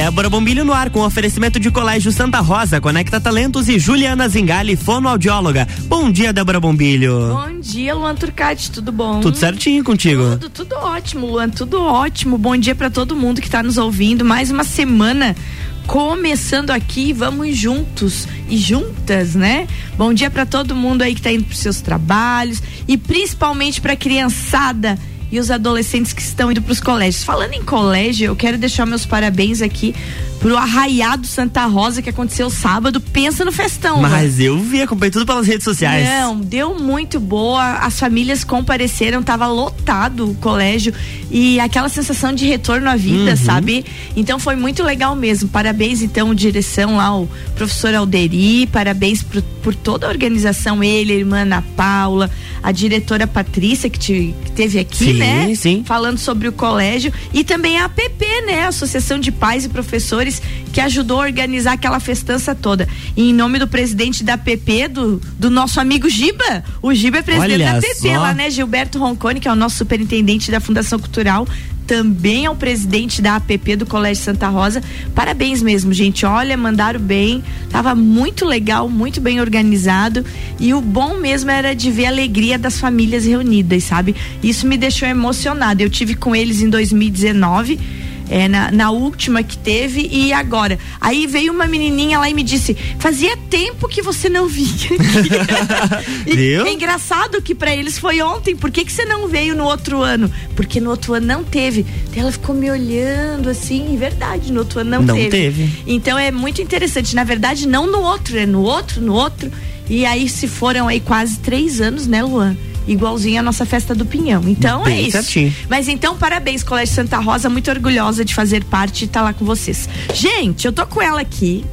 Débora Bombilho no ar com oferecimento de Colégio Santa Rosa, Conecta Talentos e Juliana Zingali, fonoaudióloga. Bom dia, Débora Bombilho. Bom dia, Luan Turcati, tudo bom? Tudo certinho contigo? Tudo, tudo ótimo, Luan, tudo ótimo. Bom dia para todo mundo que está nos ouvindo. Mais uma semana começando aqui, vamos juntos e juntas, né? Bom dia para todo mundo aí que está indo para seus trabalhos e principalmente para criançada e os adolescentes que estão indo para os colégios. Falando em colégio, eu quero deixar meus parabéns aqui pro Arraiado Santa Rosa que aconteceu sábado. Pensa no festão. Mas né? eu vi, acompanhei tudo pelas redes sociais. Não, deu muito boa. As famílias compareceram, tava lotado o colégio e aquela sensação de retorno à vida, uhum. sabe? Então foi muito legal mesmo. Parabéns então direção lá o professor Alderi, parabéns por, por toda a organização, ele, a irmã Ana Paula, a diretora Patrícia que, te, que teve aqui, sim, né? Sim. Falando sobre o colégio e também a APP, né? Associação de Pais e Professores que ajudou a organizar aquela festança toda. E em nome do presidente da PP, do, do nosso amigo Giba, o Giba é presidente Olha da PP só. lá, né? Gilberto Roncone, que é o nosso superintendente da Fundação Cultural, também é o presidente da APP do Colégio Santa Rosa. Parabéns mesmo, gente. Olha, mandaram bem. Tava muito legal, muito bem organizado. E o bom mesmo era de ver a alegria das famílias reunidas, sabe? Isso me deixou emocionada. Eu tive com eles em 2019 é, na, na, última que teve e agora. Aí veio uma menininha lá e me disse: fazia tempo que você não vinha Viu? É engraçado que para eles foi ontem. Por que, que você não veio no outro ano? Porque no outro ano não teve. Ela ficou me olhando assim, verdade, no outro ano não, não teve. teve. Então é muito interessante. Na verdade, não no outro, é no outro, no outro. E aí se foram aí quase três anos, né, Luan? Igualzinho a nossa festa do Pinhão. Então Bem é isso. Certinho. Mas então, parabéns, Colégio Santa Rosa, muito orgulhosa de fazer parte e estar tá lá com vocês. Gente, eu tô com ela aqui.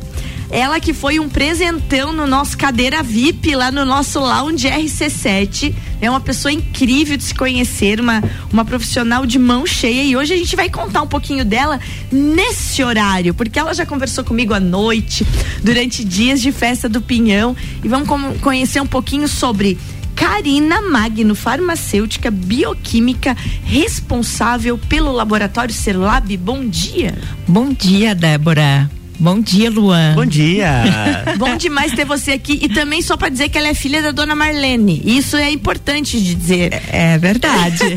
Ela que foi um presentão no nosso cadeira VIP lá no nosso lounge RC7. É uma pessoa incrível de se conhecer, uma, uma profissional de mão cheia. E hoje a gente vai contar um pouquinho dela nesse horário, porque ela já conversou comigo à noite, durante dias de festa do Pinhão. E vamos conhecer um pouquinho sobre Karina Magno, farmacêutica bioquímica, responsável pelo laboratório Serlab. Bom dia. Bom dia, Débora. Bom dia, Luan. Bom dia. Bom demais ter você aqui e também só para dizer que ela é filha da dona Marlene. Isso é importante de dizer. É, é verdade.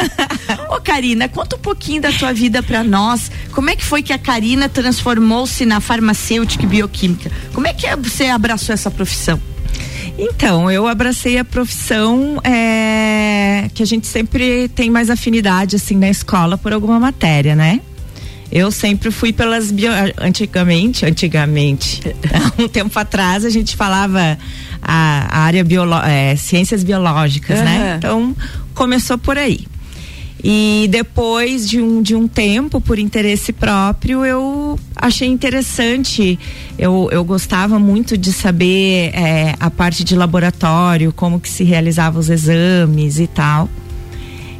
Ô, Karina, conta um pouquinho da tua vida para nós. Como é que foi que a Karina transformou-se na farmacêutica e bioquímica? Como é que você abraçou essa profissão? Então, eu abracei a profissão é, que a gente sempre tem mais afinidade assim na escola por alguma matéria, né? Eu sempre fui pelas bio... antigamente, antigamente, há um tempo atrás a gente falava a, a área biolo... É, ciências biológicas, uhum. né? Então começou por aí. E depois de um, de um tempo, por interesse próprio, eu achei interessante. Eu, eu gostava muito de saber é, a parte de laboratório, como que se realizavam os exames e tal.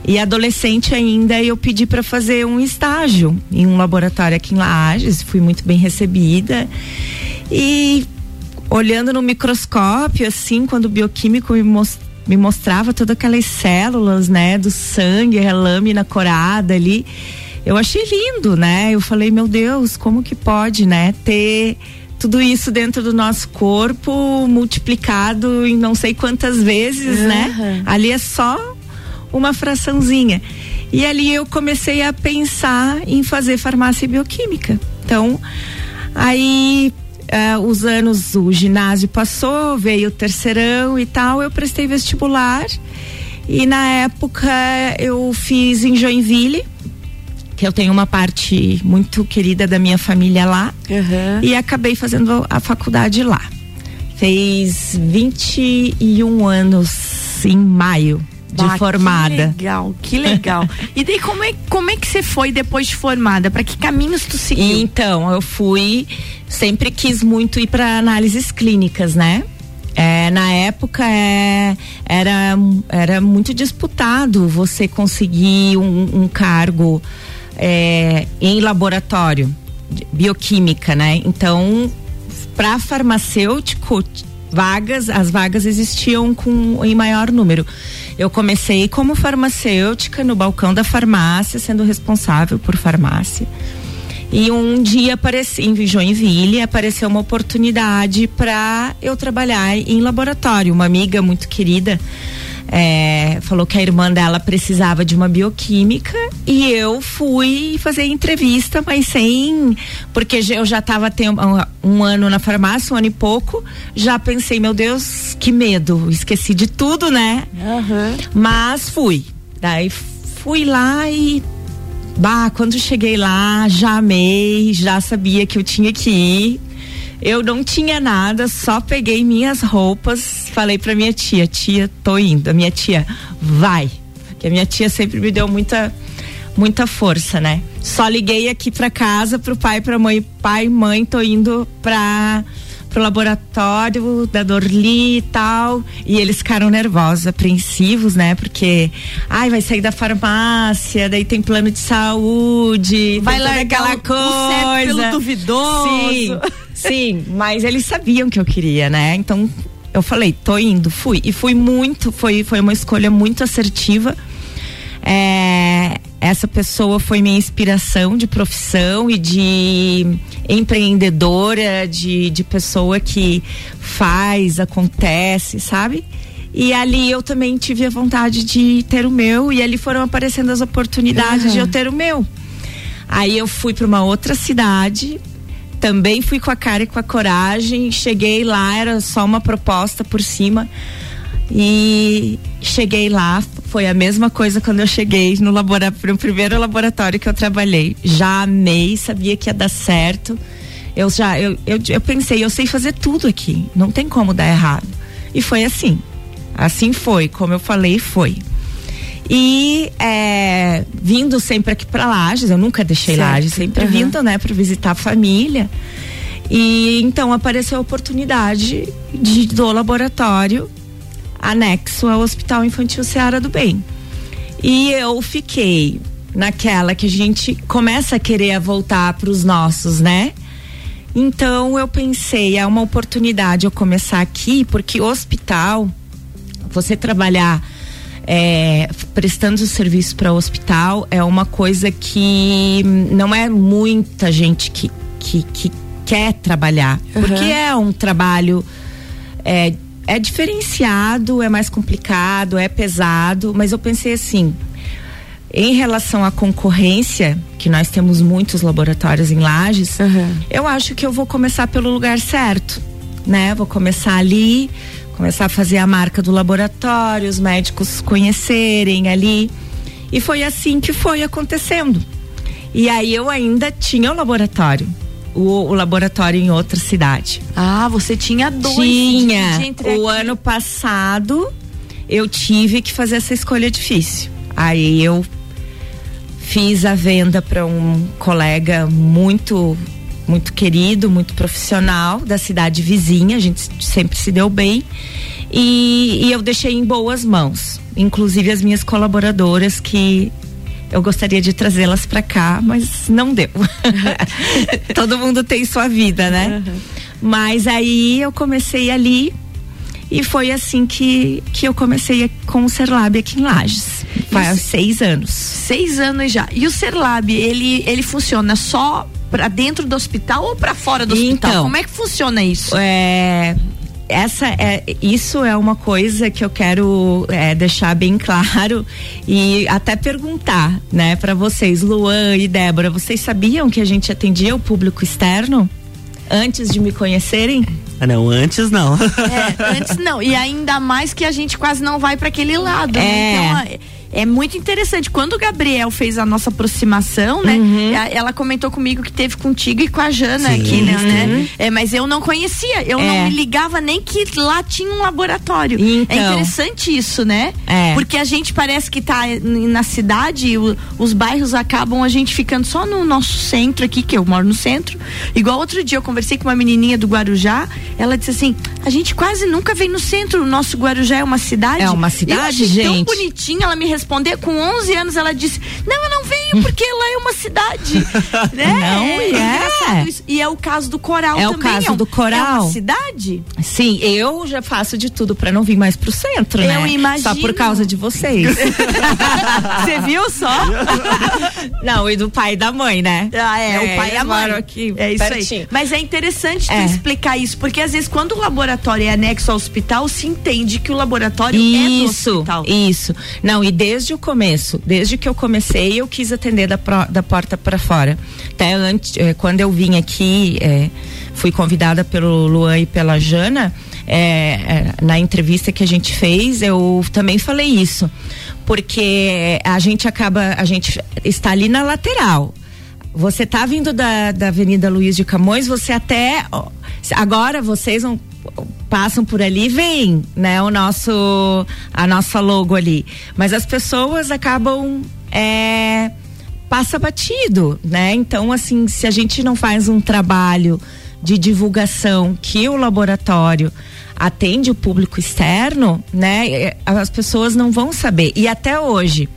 E adolescente ainda eu pedi para fazer um estágio em um laboratório aqui em Lages, fui muito bem recebida. E olhando no microscópio, assim, quando o bioquímico me mostrou me mostrava todas aquelas células, né, do sangue, a lâmina corada ali. Eu achei lindo, né? Eu falei, meu Deus, como que pode, né, ter tudo isso dentro do nosso corpo multiplicado em não sei quantas vezes, uhum. né? Ali é só uma fraçãozinha. E ali eu comecei a pensar em fazer farmácia bioquímica. Então, aí uh, os anos, o ginásio passou, veio o terceirão e tal, eu prestei vestibular e na época eu fiz em Joinville, que eu tenho uma parte muito querida da minha família lá, uhum. e acabei fazendo a faculdade lá. Fez 21 anos em maio de bah, formada. Que legal, que legal. e daí como é, como é que você foi depois de formada? Para que caminhos tu seguiu? Então, eu fui, sempre quis muito ir para análises clínicas, né? É, na época é, era, era muito disputado você conseguir um, um cargo é, em laboratório, bioquímica, né? Então, para farmacêutico, vagas, as vagas existiam com, em maior número. Eu comecei como farmacêutica no balcão da farmácia, sendo responsável por farmácia. E um dia apareci em Joinville, apareceu uma oportunidade para eu trabalhar em laboratório. Uma amiga muito querida é, falou que a irmã dela precisava de uma bioquímica e eu fui fazer entrevista, mas sem. Porque eu já estava um, um ano na farmácia, um ano e pouco. Já pensei, meu Deus, que medo. Esqueci de tudo, né? Uhum. Mas fui. Daí fui lá e Bah, quando cheguei lá, já amei, já sabia que eu tinha que ir. Eu não tinha nada, só peguei minhas roupas, falei pra minha tia, tia, tô indo. A minha tia, vai. Porque a minha tia sempre me deu muita muita força, né? Só liguei aqui pra casa, pro pai, pra mãe, pai, mãe, tô indo pra pro laboratório da Dorli e tal. E eles ficaram nervosos, apreensivos, né? Porque, ai, vai sair da farmácia, daí tem plano de saúde, vai largar aquela coisa. pelo duvidoso. Sim, sim, mas eles sabiam que eu queria, né? Então eu falei, tô indo, fui. E fui muito, foi, foi uma escolha muito assertiva. É, essa pessoa foi minha inspiração de profissão e de empreendedora, de, de pessoa que faz, acontece, sabe? E ali eu também tive a vontade de ter o meu e ali foram aparecendo as oportunidades uhum. de eu ter o meu. Aí eu fui para uma outra cidade, também fui com a cara e com a coragem, cheguei lá, era só uma proposta por cima. E cheguei lá, foi a mesma coisa quando eu cheguei no laboratório, no primeiro laboratório que eu trabalhei. Já amei, sabia que ia dar certo. Eu já, eu, eu, eu pensei, eu sei fazer tudo aqui, não tem como dar errado. E foi assim. Assim foi, como eu falei, foi. E é, vindo sempre aqui para Lages, eu nunca deixei certo. Lages, sempre uhum. vindo, né, para visitar a família. E então apareceu a oportunidade de, do laboratório anexo ao Hospital Infantil Seara do Bem. E eu fiquei naquela que a gente começa a querer voltar para os nossos, né? Então eu pensei, é uma oportunidade eu começar aqui, porque hospital, você trabalhar é, prestando serviço para o hospital é uma coisa que não é muita gente que, que, que quer trabalhar, uhum. porque é um trabalho é, é diferenciado, é mais complicado, é pesado, mas eu pensei assim, em relação à concorrência, que nós temos muitos laboratórios em Lages, uhum. eu acho que eu vou começar pelo lugar certo, né? Vou começar ali, começar a fazer a marca do laboratório, os médicos conhecerem ali. E foi assim que foi acontecendo. E aí eu ainda tinha o laboratório o, o, laboratório em outra cidade. Ah, você tinha dois. Tinha. O aqui. ano passado eu tive que fazer essa escolha difícil. Aí eu fiz a venda para um colega muito muito querido, muito profissional da cidade vizinha, a gente sempre se deu bem. E, e eu deixei em boas mãos, inclusive as minhas colaboradoras que eu gostaria de trazê-las para cá, mas não deu. Todo mundo tem sua vida, né? Uhum. Mas aí eu comecei ali e foi assim que, que eu comecei com o Serlab aqui em Lages. Faz seis anos. Seis anos já. E o Serlab, ele, ele funciona só para dentro do hospital ou para fora do hospital? Então, Como é que funciona isso? É, essa é isso é uma coisa que eu quero é, deixar bem claro e até perguntar, né, para vocês, Luan e Débora, vocês sabiam que a gente atendia o público externo antes de me conhecerem? Ah, não, antes não. É, antes não. E ainda mais que a gente quase não vai para aquele lado. Né? É. Né? Então, é muito interessante. Quando o Gabriel fez a nossa aproximação, né? Uhum. Ela comentou comigo que teve contigo e com a Jana sim, aqui, né? né? É, mas eu não conhecia, eu é. não me ligava nem que lá tinha um laboratório. É então. É interessante isso, né? É. Porque a gente parece que tá na cidade, o, os bairros acabam a gente ficando só no nosso centro aqui, que eu moro no centro. Igual outro dia eu conversei com uma menininha do Guarujá, ela disse assim: a gente quase nunca vem no centro, o nosso Guarujá é uma cidade. É uma cidade, gente. tão bonitinha, ela me respondeu responder. Com 11 anos ela disse: Não, eu não venho porque lá é uma cidade. né? Não, é, é. E é o caso do Coral é também. O caso é do Coral. É uma cidade? Sim, eu já faço de tudo para não vir mais pro centro, eu né? Eu imagino. Só por causa de vocês. Você viu só? não, e do pai e da mãe, né? Ah, é, é o pai e a mãe. Aqui, é isso pertinho. aí. Mas é interessante é. explicar isso, porque às vezes quando o laboratório é anexo ao hospital, se entende que o laboratório isso, é do hospital. Isso. Não, e desde o começo, desde que eu comecei, eu quis atender da, pro, da porta para fora. Até antes, é, quando eu vim aqui, é, fui convidada pelo Luan e pela Jana, é, na entrevista que a gente fez, eu também falei isso. Porque a gente acaba, a gente está ali na lateral. Você tá vindo da, da Avenida Luiz de Camões, você até. Agora vocês vão passam por ali vem né o nosso a nossa logo ali mas as pessoas acabam é, passa batido né então assim se a gente não faz um trabalho de divulgação que o laboratório atende o público externo, né? É, as pessoas não vão saber. E até hoje,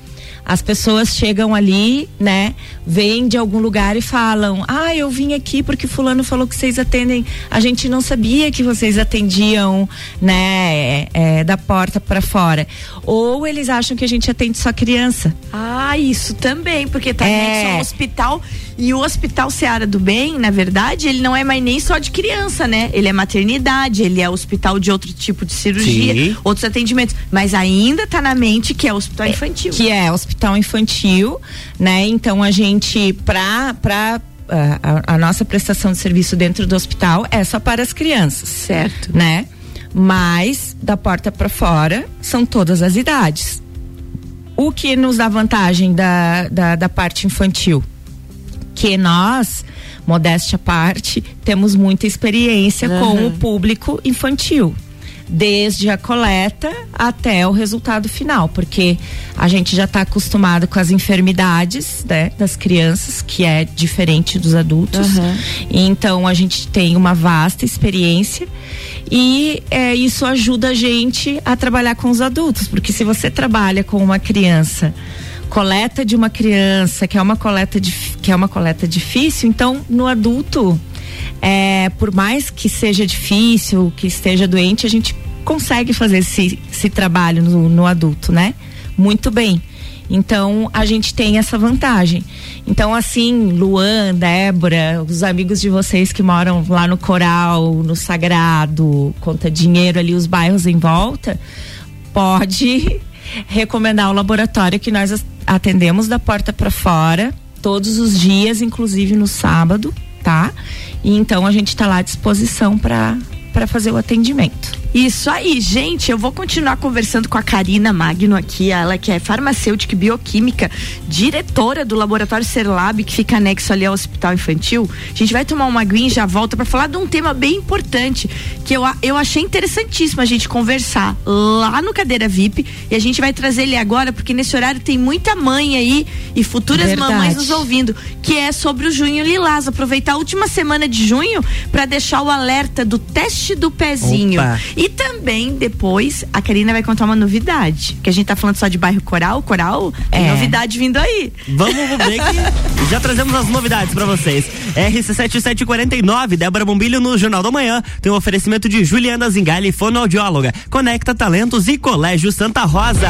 as pessoas chegam ali, né? Vêm de algum lugar e falam: Ah, eu vim aqui porque fulano falou que vocês atendem. A gente não sabia que vocês atendiam, né? É, é, da porta para fora. Ou eles acham que a gente atende só criança. Ah, isso também, porque também é. é um hospital e o Hospital Seara do Bem, na verdade, ele não é mais nem só de criança, né? Ele é maternidade, ele é hospital de outro tipo de cirurgia, Sim. outros atendimentos. Mas ainda está na mente que é hospital é, infantil. Que é hospital infantil, né? Então a gente, pra, pra a, a, nossa prestação de serviço dentro do hospital é só para as crianças. Certo. Né? Mas da porta para fora são todas as idades. O que nos dá vantagem da, da, da parte infantil? Que nós, modéstia à parte, temos muita experiência uhum. com o público infantil desde a coleta até o resultado final, porque a gente já está acostumado com as enfermidades né, das crianças, que é diferente dos adultos. Uhum. Então a gente tem uma vasta experiência e é, isso ajuda a gente a trabalhar com os adultos, porque se você trabalha com uma criança coleta de uma criança, que é uma coleta, de, que é uma coleta difícil, então no adulto, é, por mais que seja difícil, que esteja doente, a gente consegue fazer esse, esse trabalho no, no adulto, né? Muito bem. Então a gente tem essa vantagem. Então, assim, Luan, Débora, os amigos de vocês que moram lá no Coral, no Sagrado, Conta Dinheiro ali, os bairros em volta, pode recomendar o laboratório que nós atendemos da porta para fora todos os dias, inclusive no sábado, tá? E então a gente está lá à disposição para para fazer o atendimento. Isso aí, gente. Eu vou continuar conversando com a Karina Magno aqui, ela que é farmacêutica e bioquímica, diretora do laboratório Serlab, que fica anexo ali ao Hospital Infantil. A gente vai tomar uma aguinha e já volta para falar de um tema bem importante que eu, eu achei interessantíssimo a gente conversar lá no Cadeira VIP e a gente vai trazer ele agora porque nesse horário tem muita mãe aí e futuras Verdade. mamães nos ouvindo, que é sobre o Junho Lilás. Aproveitar a última semana de junho para deixar o alerta do teste do pezinho. Opa. E também, depois, a Karina vai contar uma novidade. Que a gente tá falando só de bairro Coral. Coral, é novidade vindo aí. Vamos ver que já trazemos as novidades para vocês. RC7749, Débora Bombilho no Jornal da Manhã. Tem um oferecimento de Juliana Zingali, fonoaudióloga. Conecta Talentos e Colégio Santa Rosa.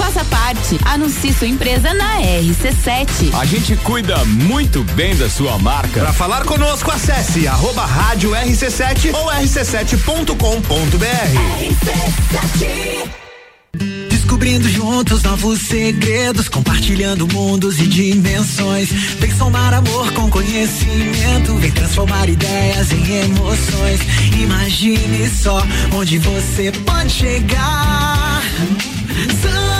Faça parte. Anuncie sua empresa na RC7. A gente cuida muito bem da sua marca. Para falar conosco, acesse arroba rádio RC7 ou rc7.com.br. RC7 Descobrindo juntos novos segredos, compartilhando mundos e dimensões. Vem somar amor com conhecimento, vem transformar ideias em emoções. Imagine só onde você pode chegar. Santa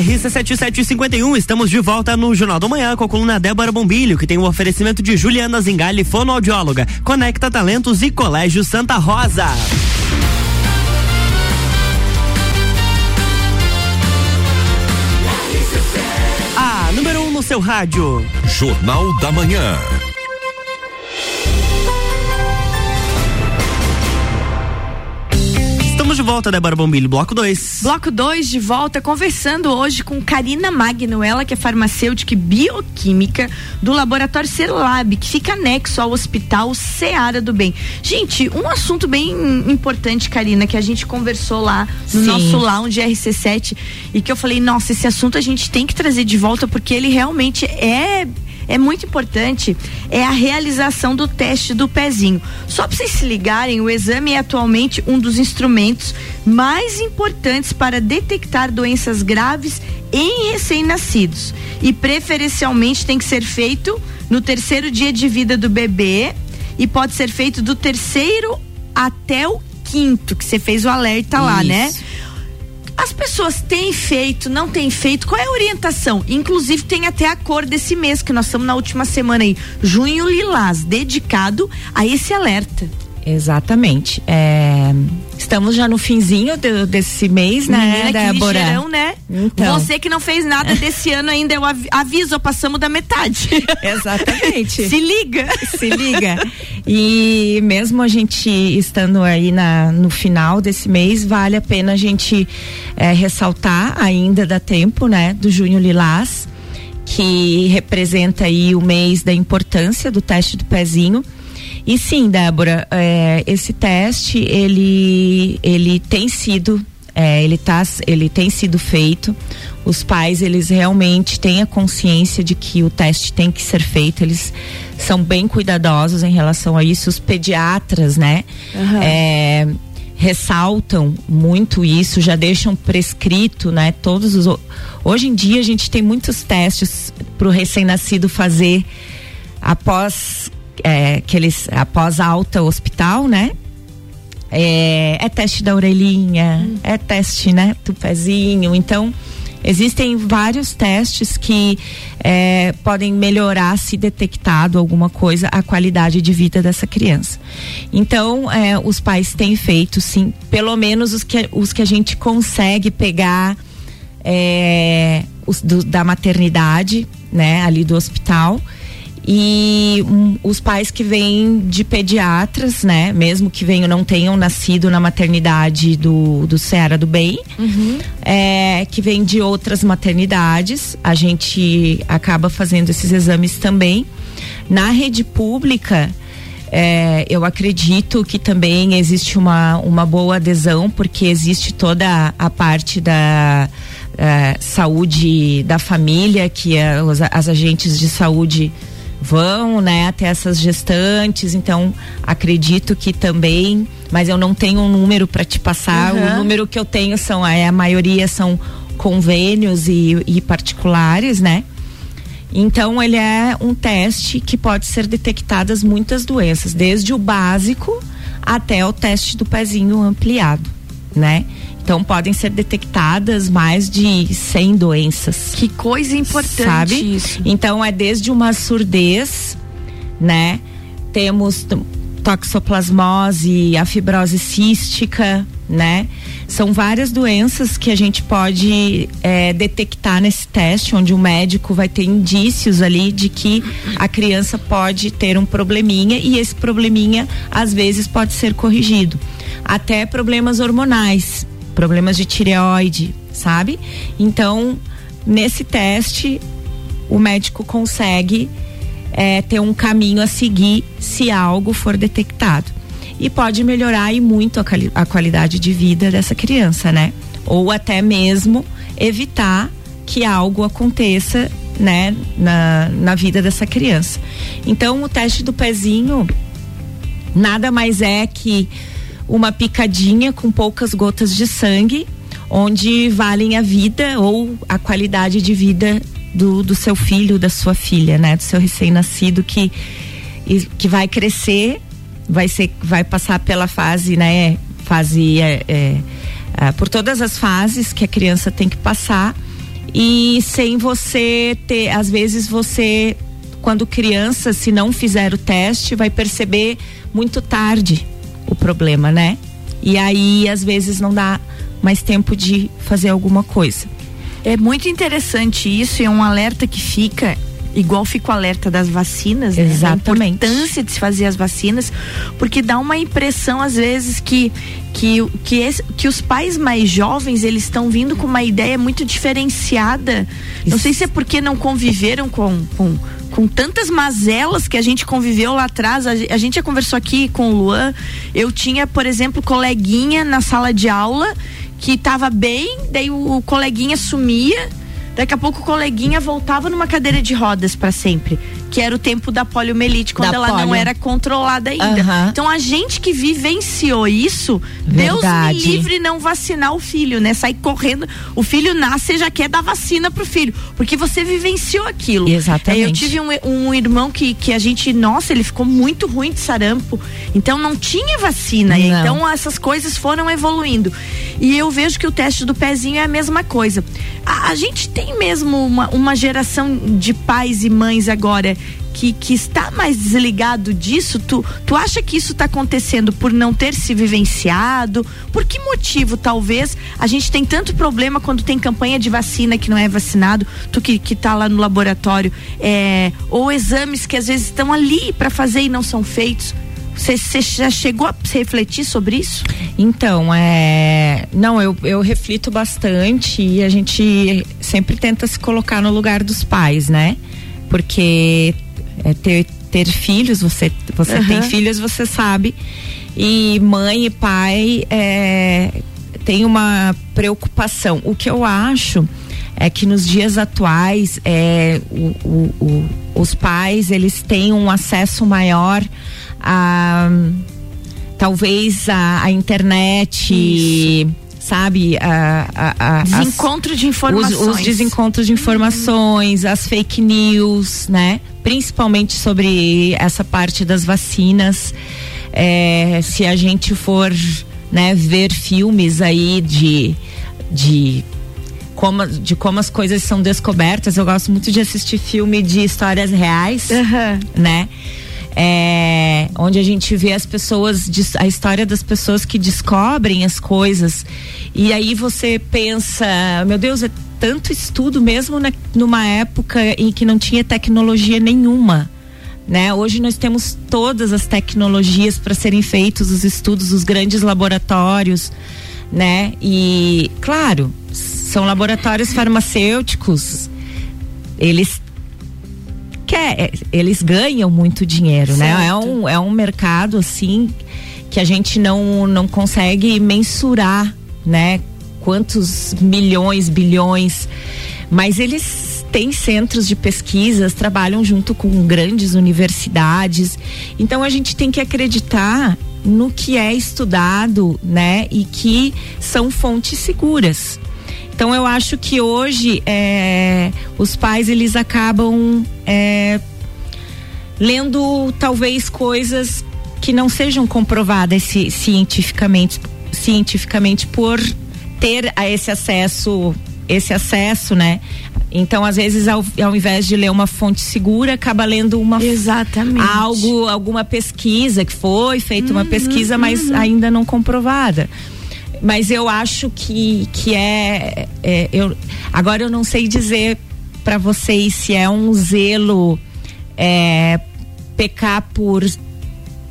RC7751, estamos de volta no Jornal do Manhã com a coluna Débora Bombilho, que tem o um oferecimento de Juliana Zingali, fonoaudióloga, Conecta Talentos e Colégio Santa Rosa. A número 1 um no seu rádio. Jornal da Manhã. Volta, Débora Bombilho, bloco 2. Bloco 2 de volta, conversando hoje com Karina Magno, ela que é farmacêutica e bioquímica do laboratório Cerlab, que fica anexo ao Hospital Seara do Bem. Gente, um assunto bem importante, Karina, que a gente conversou lá no Sim. nosso lounge RC7 e que eu falei, nossa, esse assunto a gente tem que trazer de volta porque ele realmente é é muito importante é a realização do teste do pezinho. Só para vocês se ligarem, o exame é atualmente um dos instrumentos mais importantes para detectar doenças graves em recém-nascidos e preferencialmente tem que ser feito no terceiro dia de vida do bebê e pode ser feito do terceiro até o quinto, que você fez o alerta Isso. lá, né? As pessoas têm feito, não têm feito? Qual é a orientação? Inclusive tem até a cor desse mês que nós estamos na última semana aí, junho lilás, dedicado a esse alerta. Exatamente. É, estamos já no finzinho de, desse mês, né, Menina, Débora? Que ligeirão, né? Então. Você que não fez nada desse ano ainda, eu aviso, passamos da metade. Exatamente. Se liga. Se liga. E mesmo a gente estando aí na, no final desse mês, vale a pena a gente é, ressaltar, ainda dá tempo, né, do Junho Lilás, que representa aí o mês da importância do teste do pezinho e sim, Débora, é, esse teste ele ele tem sido é, ele tá ele tem sido feito. Os pais eles realmente têm a consciência de que o teste tem que ser feito. Eles são bem cuidadosos em relação a isso. Os pediatras, né? Uhum. É, ressaltam muito isso, já deixam prescrito, né? Todos os hoje em dia a gente tem muitos testes para o recém-nascido fazer após é, que eles após alta hospital, né? É, é teste da orelhinha, hum. é teste, né, do pezinho. Então, existem vários testes que é, podem melhorar, se detectado alguma coisa, a qualidade de vida dessa criança. Então, é, os pais têm feito, sim, pelo menos os que, os que a gente consegue pegar é, os do, da maternidade, né, ali do hospital e um, os pais que vêm de pediatras, né? Mesmo que venham, não tenham nascido na maternidade do, do Ceará do Bem, uhum. é, que vêm de outras maternidades, a gente acaba fazendo esses exames também. Na rede pública, é, eu acredito que também existe uma, uma boa adesão, porque existe toda a parte da é, saúde da família, que é, os, as agentes de saúde vão, né, até essas gestantes. Então, acredito que também, mas eu não tenho um número para te passar. Uhum. O número que eu tenho são, é, a maioria são convênios e, e particulares, né? Então, ele é um teste que pode ser detectadas muitas doenças, desde o básico até o teste do pezinho ampliado, né? Então podem ser detectadas mais de 100 doenças. Que coisa importante sabe? isso. Então é desde uma surdez, né? Temos toxoplasmose, a fibrose cística, né? São várias doenças que a gente pode é, detectar nesse teste, onde o médico vai ter indícios ali de que a criança pode ter um probleminha e esse probleminha às vezes pode ser corrigido. Até problemas hormonais, problemas de tireoide, sabe? Então, nesse teste, o médico consegue é, ter um caminho a seguir se algo for detectado. E pode melhorar e muito a, a qualidade de vida dessa criança, né? Ou até mesmo evitar que algo aconteça né, na, na vida dessa criança. Então, o teste do pezinho nada mais é que uma picadinha com poucas gotas de sangue, onde valem a vida ou a qualidade de vida do, do seu filho, da sua filha, né, do seu recém-nascido que que vai crescer, vai ser, vai passar pela fase, né, fase é, é, é, por todas as fases que a criança tem que passar. E sem você ter, às vezes você quando criança, se não fizer o teste, vai perceber muito tarde o problema, né? E aí, às vezes, não dá mais tempo de fazer alguma coisa. É muito interessante isso, é um alerta que fica igual fica o alerta das vacinas, né? Exatamente. A importância de se fazer as vacinas, porque dá uma impressão às vezes que que que, esse, que os pais mais jovens eles estão vindo com uma ideia muito diferenciada. Não sei se é porque não conviveram com, com com tantas mazelas que a gente conviveu lá atrás, a, a, gente já conversou aqui com o Luan. Eu tinha, por exemplo, coleguinha na sala de aula que estava bem, daí o, o coleguinha sumia Daqui a pouco o coleguinha voltava numa cadeira de rodas para sempre, que era o tempo da poliomielite, quando da ela polio. não era controlada ainda. Uhum. Então a gente que vivenciou isso, Verdade. Deus me livre não vacinar o filho, né? Sair correndo, o filho nasce e já quer dar vacina pro filho, porque você vivenciou aquilo. Exatamente. É, eu tive um, um irmão que, que a gente, nossa, ele ficou muito ruim de sarampo, então não tinha vacina, não. então essas coisas foram evoluindo. E eu vejo que o teste do pezinho é a mesma coisa. A, a gente tem tem mesmo uma, uma geração de pais e mães agora que, que, está mais desligado disso? Tu, tu acha que isso está acontecendo por não ter se vivenciado? Por que motivo, talvez, a gente tem tanto problema quando tem campanha de vacina que não é vacinado, tu que, que tá lá no laboratório, é, ou exames que às vezes estão ali para fazer e não são feitos? Você já chegou a refletir sobre isso? Então, é. Não, eu, eu reflito bastante e a gente sempre tenta se colocar no lugar dos pais, né? Porque é, ter, ter filhos, você, você uhum. tem filhos, você sabe. E mãe e pai é, tem uma preocupação. O que eu acho é que nos dias atuais é, o, o, o, os pais eles têm um acesso maior a talvez a, a internet. Isso sabe? A, a, a, Desencontro de informações. Os, os, desencontros de informações, as fake news, né? Principalmente sobre essa parte das vacinas. É, se a gente for né, ver filmes aí de, de como, de como as coisas são descobertas. Eu gosto muito de assistir filme de histórias reais, uhum. né? é, onde a gente vê as pessoas, a história das pessoas que descobrem as coisas. E aí você pensa, meu Deus, é tanto estudo mesmo na, numa época em que não tinha tecnologia nenhuma. Né? Hoje nós temos todas as tecnologias para serem feitos os estudos, os grandes laboratórios, né? E claro, são laboratórios farmacêuticos. Eles quer, é, eles ganham muito dinheiro, certo. né? É um, é um mercado assim que a gente não, não consegue mensurar, né? Quantos milhões, bilhões, mas eles têm centros de pesquisas, trabalham junto com grandes universidades. Então a gente tem que acreditar no que é estudado, né? E que são fontes seguras. Então eu acho que hoje é, os pais eles acabam é, lendo talvez coisas que não sejam comprovadas ci, cientificamente, cientificamente por ter a esse acesso, esse acesso, né? Então, às vezes, ao, ao invés de ler uma fonte segura, acaba lendo uma Exatamente. algo, alguma pesquisa que foi feita uhum, uma pesquisa, mas uhum. ainda não comprovada mas eu acho que, que é, é eu, agora eu não sei dizer para vocês se é um zelo é, pecar por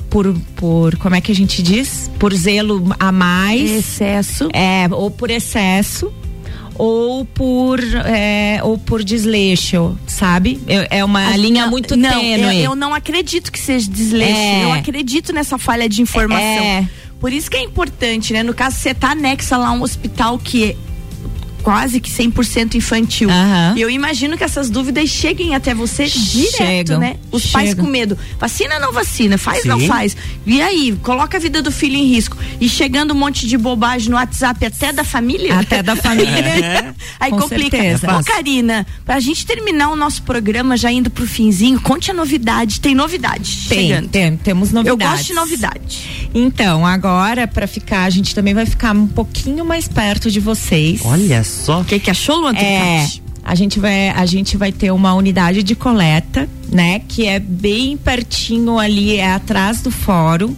por, por como é que a gente diz por zelo a mais excesso é ou por excesso ou por é, ou por desleixo, sabe? É uma linha não, muito não, tênue. Eu, eu, não acredito que seja desleixo. É. Eu acredito nessa falha de informação. É. Por isso que é importante, né? No caso, você tá anexa lá um hospital que quase que 100% infantil. E eu imagino que essas dúvidas cheguem até você direto, Chegam, né? Os pais chegam. com medo. Vacina não vacina, faz não Sim. faz. E aí, coloca a vida do filho em risco. E chegando um monte de bobagem no WhatsApp até da família. Até da família. É. Aí Com complica. certeza. Ô, Karina, pra gente terminar o nosso programa já indo pro finzinho, conte a novidade. Tem novidade Tem, chegando. tem, temos Eu novidades. gosto de novidade. Então, agora, pra ficar, a gente também vai ficar um pouquinho mais perto de vocês. Olha só. O que, que achou, Luan É, a gente vai a gente vai ter uma unidade de coleta, né, que é bem pertinho ali, é atrás do fórum.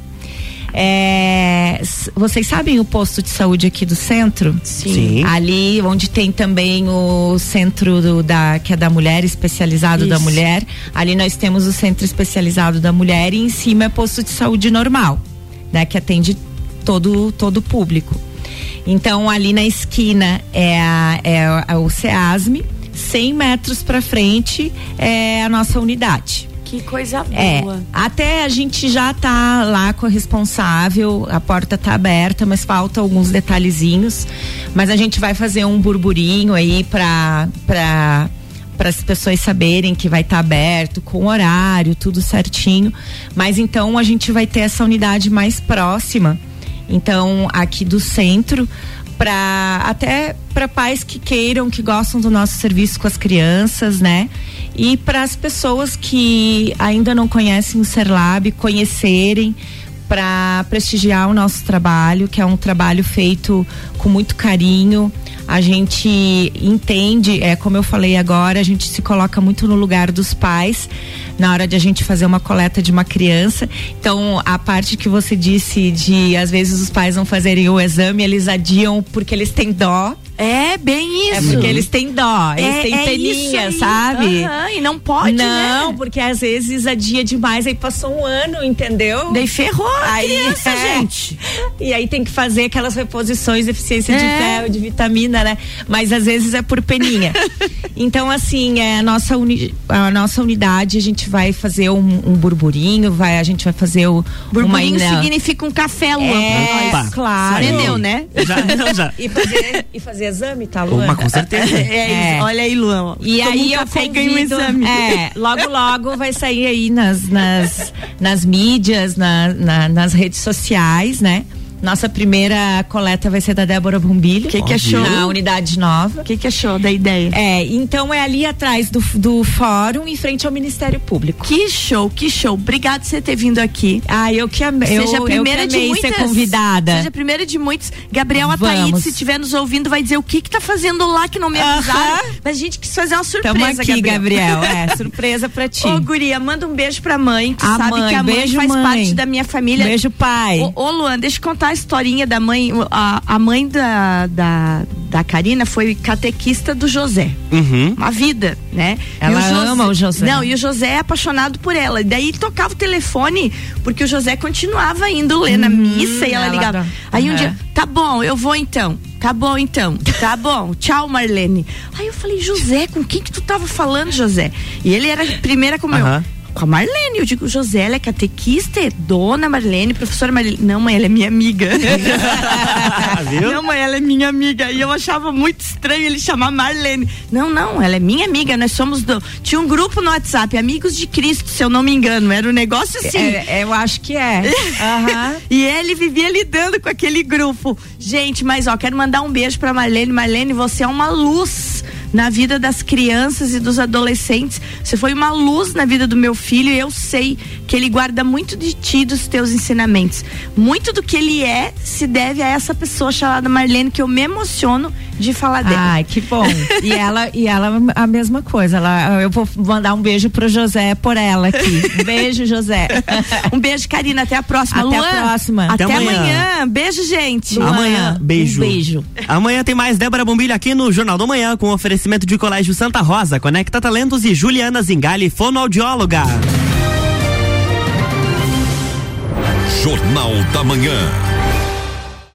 É, vocês sabem o posto de saúde aqui do centro? Sim. Ali onde tem também o centro do- da que é da mulher especializado da Isso. mulher. Ali nós temos o centro especializado da mulher e em cima é posto de saúde normal, né, que atende todo todo o público. Então ali na esquina é, a- é a- é o SEASME, 100 metros para frente é a nossa unidade. Que coisa É, boa. até a gente já tá lá com a responsável, a porta tá aberta, mas falta alguns detalhezinhos. Mas a gente vai fazer um burburinho aí pra, pra, para as pessoas saberem que vai estar aberto, com horário, tudo certinho. Mas então a gente vai ter essa unidade mais próxima, então aqui do centro, para até para pais que queiram, que gostam do nosso serviço com as crianças, né? E para as pessoas que ainda não conhecem o Serlab, conhecerem para prestigiar o nosso trabalho, que é um trabalho feito com muito carinho. A gente entende, é como eu falei agora, a gente se coloca muito no lugar dos pais na hora de a gente fazer uma coleta de uma criança. Então, a parte que você disse de às vezes os pais não fazerem o exame, eles adiam porque eles têm dó. É bem isso. É porque eles têm dó, eles É- têm é peninha, sabe? Aham, e não pode, Não, né? porque às vezes adia demais, aí passou um ano, entendeu? Daí ferrou aí, criança, é. gente. E aí tem que fazer aquelas reposições, deficiência de É. ferro, de vitamina, né? Mas às vezes é por peninha. então, assim, é a nossa, uni, a nossa unidade, a gente vai fazer um, um burburinho, vai, a gente vai fazer o, Burburinho uma significa um café, Luan, É, pra nós. claro. Entendeu, né? Já, não, já. E fazer, e fazer exame, tá, Luan? Uma, com certeza. É, isso. Olha aí, Luan. E Toma aí um eu café e ganha um convido, exame. é, logo logo vai sair aí nas, nas, nas mídias, na, na- nas redes sociais, né? Nossa primeira coleta vai ser da Débora Bombilho. Que que achou? Na unidade nova. O que, que achou da ideia? É, então é ali atrás do, do fórum, em frente ao Ministério Público. Que show, que show. Obrigado por você ter vindo aqui. Ah, eu que amei. Seja a primeira eu de muitas. ser convidada. Seja a primeira de muitos. Gabriel Ataíde, se estiver nos ouvindo, vai dizer o que que tá fazendo lá que não me avisaram. Mas a gente quis fazer uma surpresa, Tamo aqui, Gabriel. Gabriel. É, surpresa pra ti. Ô, Guria, manda um beijo pra mãe, que A sabe mãe, que a mãe beijo, faz mãe. parte da minha família. Beijo, pai. Ô, ô, Luan, deixa eu contar a historinha da mãe. A, a mãe da, da, da Karina foi catequista do José. Uhum. Uma vida, né? Ela E ama o José. Não, e o José é apaixonado por ela. E daí tocava o telefone, porque o José continuava indo ler na missa e ela, ela ligava. adora. Aí um Uhum. dia, tá bom, eu vou então. Tá bom então, tá bom. Tchau, Marlene. Aí eu falei, José, com quem que tu tava falando, José? E ele era a primeira como eu. Com a Marlene, eu digo, José, ela é catequista, é dona Marlene, professora Marlene. Não, mãe, ela é minha amiga. Viu? Não, mãe, ela é minha amiga. E eu achava muito estranho ele chamar Marlene. Não, não, ela é minha amiga. Nós somos do. Tinha um grupo no WhatsApp, Amigos de Cristo, se eu não me engano. Era um negócio assim. É, eu acho que é. Aham. E ele vivia lidando com aquele grupo. Gente, mas ó, quero mandar um beijo pra Marlene. Marlene, você é uma luz na vida das crianças e dos adolescentes. Você foi uma luz na vida do meu filho e eu sei que ele guarda muito de ti dos teus ensinamentos. Muito do que ele é se deve a essa pessoa chamada Marlene, que eu me emociono de falar dela. Ai, que bom. E ela, e ela a mesma coisa. Ela, eu vou mandar um beijo pro José por ela aqui. Beijo, José. Um beijo, Karina. Até a próxima. Até a Luan, próxima. Até, Até amanhã. amanhã. Beijo, gente. Amanhã, beijo. Um beijo. Amanhã tem mais Débora Bombilho aqui no Jornal da Manhã, com oferecimento de Colégio Santa Rosa, Conecta Talentos e Juliana Zingali, fonoaudióloga. Jornal da Manhã.